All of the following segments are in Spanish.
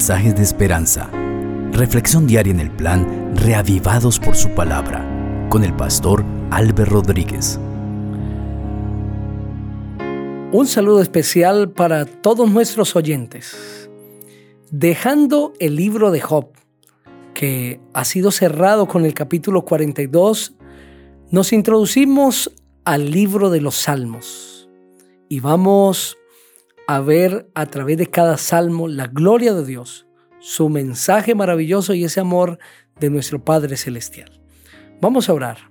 mensajes de esperanza. Reflexión diaria en el plan Reavivados por su palabra con el pastor Álvaro Rodríguez. Un saludo especial para todos nuestros oyentes. Dejando el libro de Job, que ha sido cerrado con el capítulo 42, nos introducimos al libro de los Salmos y vamos a ver a través de cada salmo la gloria de Dios, su mensaje maravilloso y ese amor de nuestro Padre Celestial. Vamos a orar.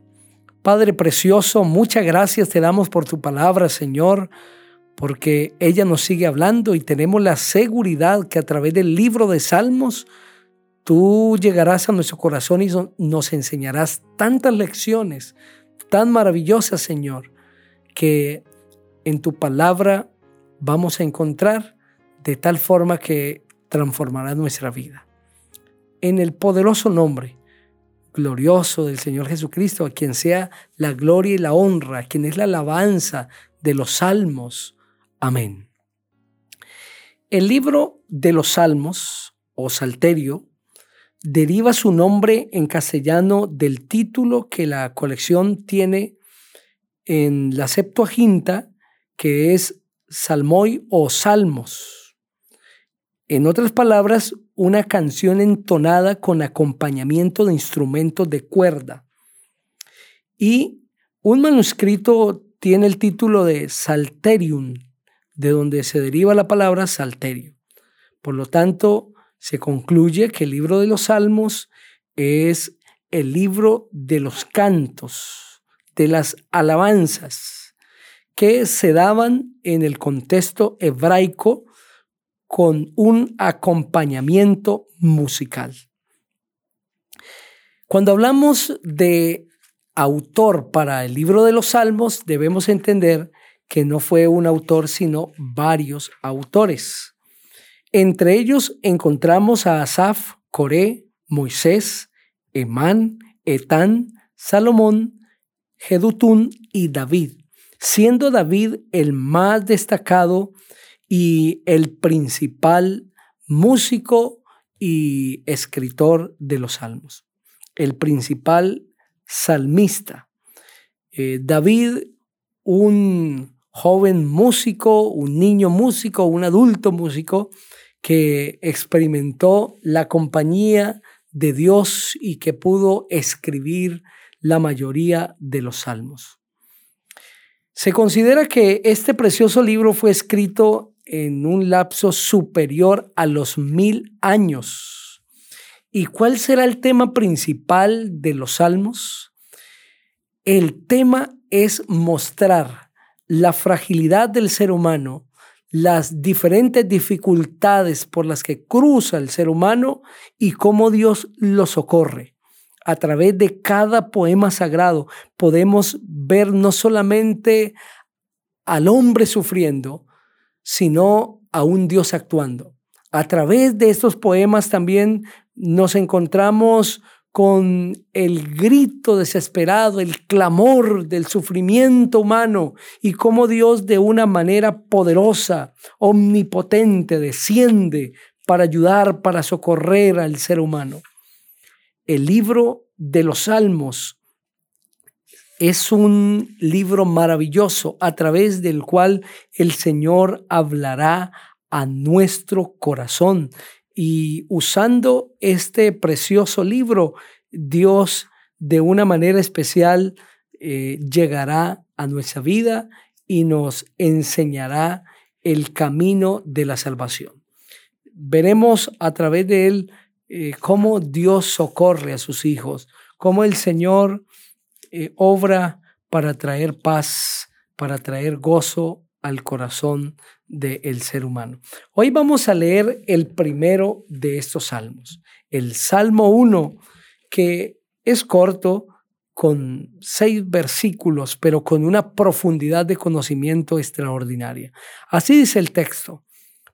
Padre precioso, muchas gracias te damos por tu palabra, Señor, porque ella nos sigue hablando y tenemos la seguridad que a través del libro de Salmos tú llegarás a nuestro corazón y nos enseñarás tantas lecciones tan maravillosas, Señor, que en tu palabra vamos a encontrar de tal forma que transformará nuestra vida. En el poderoso nombre glorioso del Señor Jesucristo, a quien sea la gloria y la honra, a quien es la alabanza de los salmos. Amén. El libro de los salmos, o salterio, deriva su nombre en castellano del título que la colección tiene en la Septuaginta, que es salmoy o salmos. En otras palabras, una canción entonada con acompañamiento de instrumentos de cuerda. Y un manuscrito tiene el título de Salterium, de donde se deriva la palabra salterio. Por lo tanto, se concluye que el libro de los salmos es el libro de los cantos, de las alabanzas que se daban en el contexto hebraico con un acompañamiento musical. Cuando hablamos de autor para el libro de los Salmos, debemos entender que no fue un autor, sino varios autores. Entre ellos encontramos a Asaf, Coré, Moisés, Emán, Etán, Salomón, Jedutún y David siendo David el más destacado y el principal músico y escritor de los salmos, el principal salmista. Eh, David, un joven músico, un niño músico, un adulto músico que experimentó la compañía de Dios y que pudo escribir la mayoría de los salmos. Se considera que este precioso libro fue escrito en un lapso superior a los mil años. ¿Y cuál será el tema principal de los salmos? El tema es mostrar la fragilidad del ser humano, las diferentes dificultades por las que cruza el ser humano y cómo Dios lo socorre a través de cada poema sagrado podemos ver no solamente al hombre sufriendo, sino a un Dios actuando. A través de estos poemas también nos encontramos con el grito desesperado, el clamor del sufrimiento humano y cómo Dios de una manera poderosa, omnipotente, desciende para ayudar, para socorrer al ser humano el libro de los Salmos es un libro maravilloso a través del cual el Señor hablará a nuestro corazón. Y usando este precioso libro, Dios de una manera especial eh, llegará a nuestra vida y nos enseñará el camino de la salvación. Veremos a través de él eh, cómo Dios socorre a sus hijos, cómo el Señor eh, obra para traer paz, para traer gozo al corazón del ser humano. Hoy vamos a leer el primero de estos salmos, el Salmo 1, que es corto, con seis versículos, pero con una profundidad de conocimiento extraordinaria. Así dice el texto.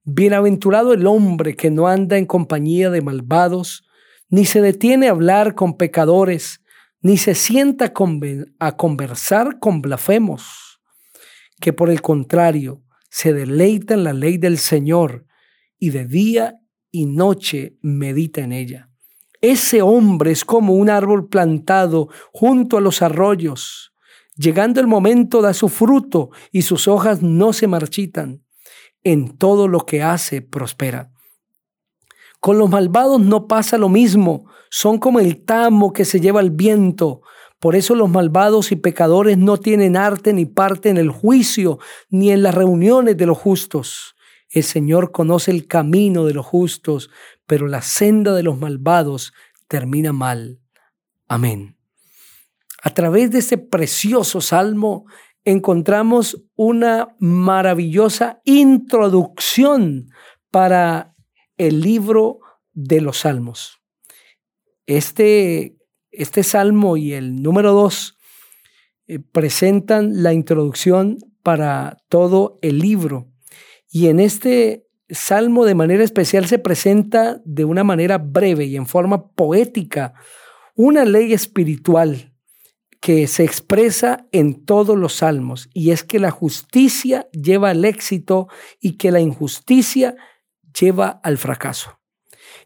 Bienaventurado el hombre que no anda en compañía de malvados, ni se detiene a hablar con pecadores, ni se sienta a conversar con blasfemos, que por el contrario se deleita en la ley del Señor y de día y noche medita en ella. Ese hombre es como un árbol plantado junto a los arroyos. Llegando el momento da su fruto y sus hojas no se marchitan. En todo lo que hace prospera. Con los malvados no pasa lo mismo. Son como el tamo que se lleva el viento. Por eso los malvados y pecadores no tienen arte ni parte en el juicio, ni en las reuniones de los justos. El Señor conoce el camino de los justos, pero la senda de los malvados termina mal. Amén. A través de este precioso salmo encontramos una maravillosa introducción para el libro de los salmos. Este, este salmo y el número dos eh, presentan la introducción para todo el libro. Y en este salmo de manera especial se presenta de una manera breve y en forma poética una ley espiritual que se expresa en todos los salmos y es que la justicia lleva al éxito y que la injusticia lleva al fracaso.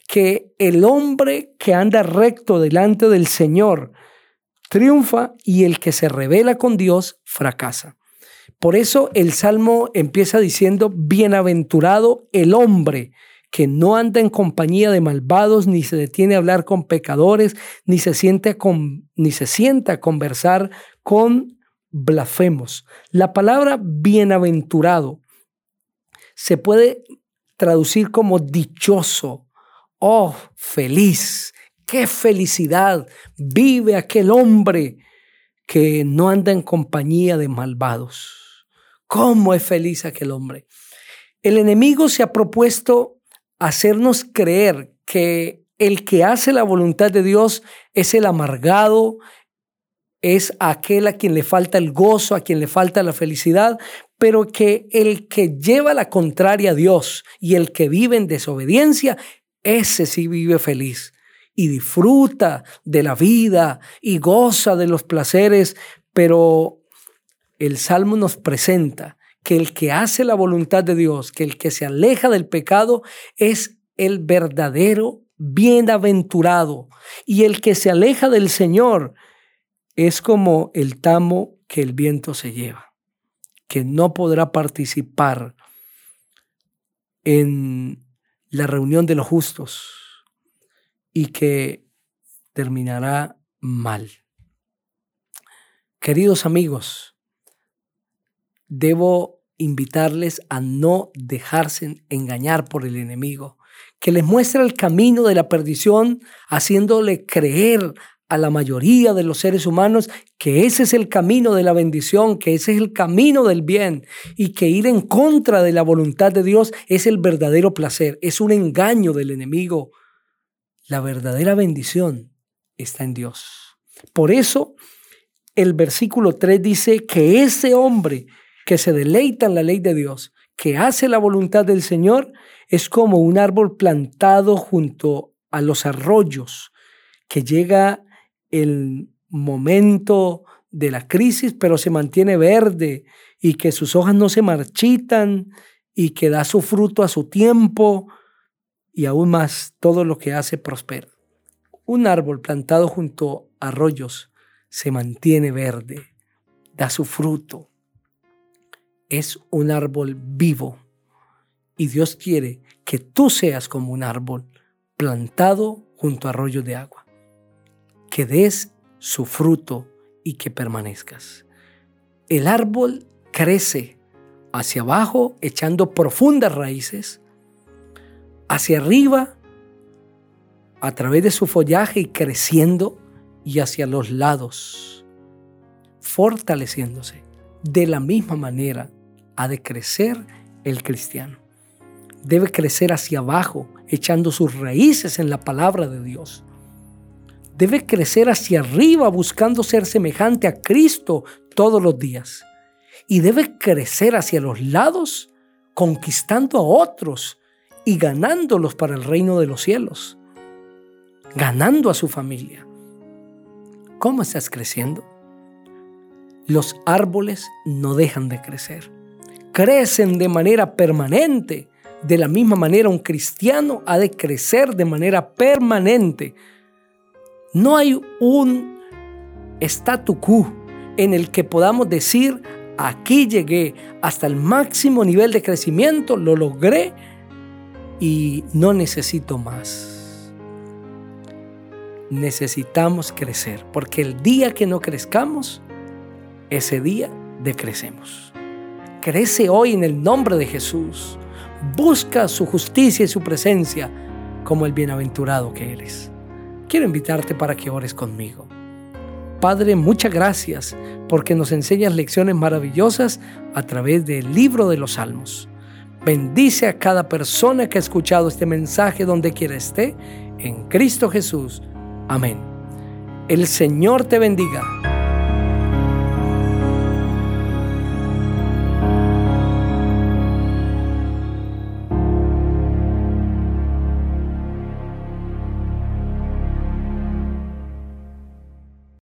Que el hombre que anda recto delante del Señor triunfa y el que se revela con Dios fracasa. Por eso el Salmo empieza diciendo, bienaventurado el hombre que no anda en compañía de malvados, ni se detiene a hablar con pecadores, ni se, siente con, ni se sienta a conversar con blasfemos. La palabra bienaventurado se puede traducir como dichoso. Oh, feliz. Qué felicidad vive aquel hombre que no anda en compañía de malvados. ¿Cómo es feliz aquel hombre? El enemigo se ha propuesto hacernos creer que el que hace la voluntad de Dios es el amargado, es aquel a quien le falta el gozo, a quien le falta la felicidad, pero que el que lleva la contraria a Dios y el que vive en desobediencia, ese sí vive feliz y disfruta de la vida y goza de los placeres, pero el Salmo nos presenta que el que hace la voluntad de Dios, que el que se aleja del pecado, es el verdadero bienaventurado. Y el que se aleja del Señor es como el tamo que el viento se lleva, que no podrá participar en la reunión de los justos y que terminará mal. Queridos amigos, debo invitarles a no dejarse engañar por el enemigo, que les muestre el camino de la perdición, haciéndole creer a la mayoría de los seres humanos que ese es el camino de la bendición, que ese es el camino del bien y que ir en contra de la voluntad de Dios es el verdadero placer, es un engaño del enemigo. La verdadera bendición está en Dios. Por eso el versículo 3 dice que ese hombre que se deleita en la ley de Dios, que hace la voluntad del Señor, es como un árbol plantado junto a los arroyos, que llega el momento de la crisis, pero se mantiene verde y que sus hojas no se marchitan y que da su fruto a su tiempo y aún más todo lo que hace prospera. Un árbol plantado junto a arroyos se mantiene verde, da su fruto, es un árbol vivo. Y Dios quiere que tú seas como un árbol plantado junto a arroyos de agua. Que des su fruto y que permanezcas. El árbol crece hacia abajo echando profundas raíces, hacia arriba a través de su follaje y creciendo y hacia los lados, fortaleciéndose. De la misma manera ha de crecer el cristiano. Debe crecer hacia abajo, echando sus raíces en la palabra de Dios. Debe crecer hacia arriba, buscando ser semejante a Cristo todos los días. Y debe crecer hacia los lados, conquistando a otros y ganándolos para el reino de los cielos. Ganando a su familia. ¿Cómo estás creciendo? Los árboles no dejan de crecer crecen de manera permanente De la misma manera, un cristiano ha de crecer de manera permanente. No hay un statu quo en el que podamos decir, aquí llegué hasta el máximo nivel de crecimiento, lo logré y no necesito más. Necesitamos crecer, porque el día que no crezcamos, ese día decrecemos. Crece hoy en el nombre de Jesús. Busca su justicia y su presencia como el bienaventurado que eres. Quiero invitarte para que ores conmigo. Padre, muchas gracias porque nos enseñas lecciones maravillosas a través del libro de los Salmos. Bendice a cada persona que ha escuchado este mensaje donde quiera esté, en Cristo Jesús. Amén. El Señor te bendiga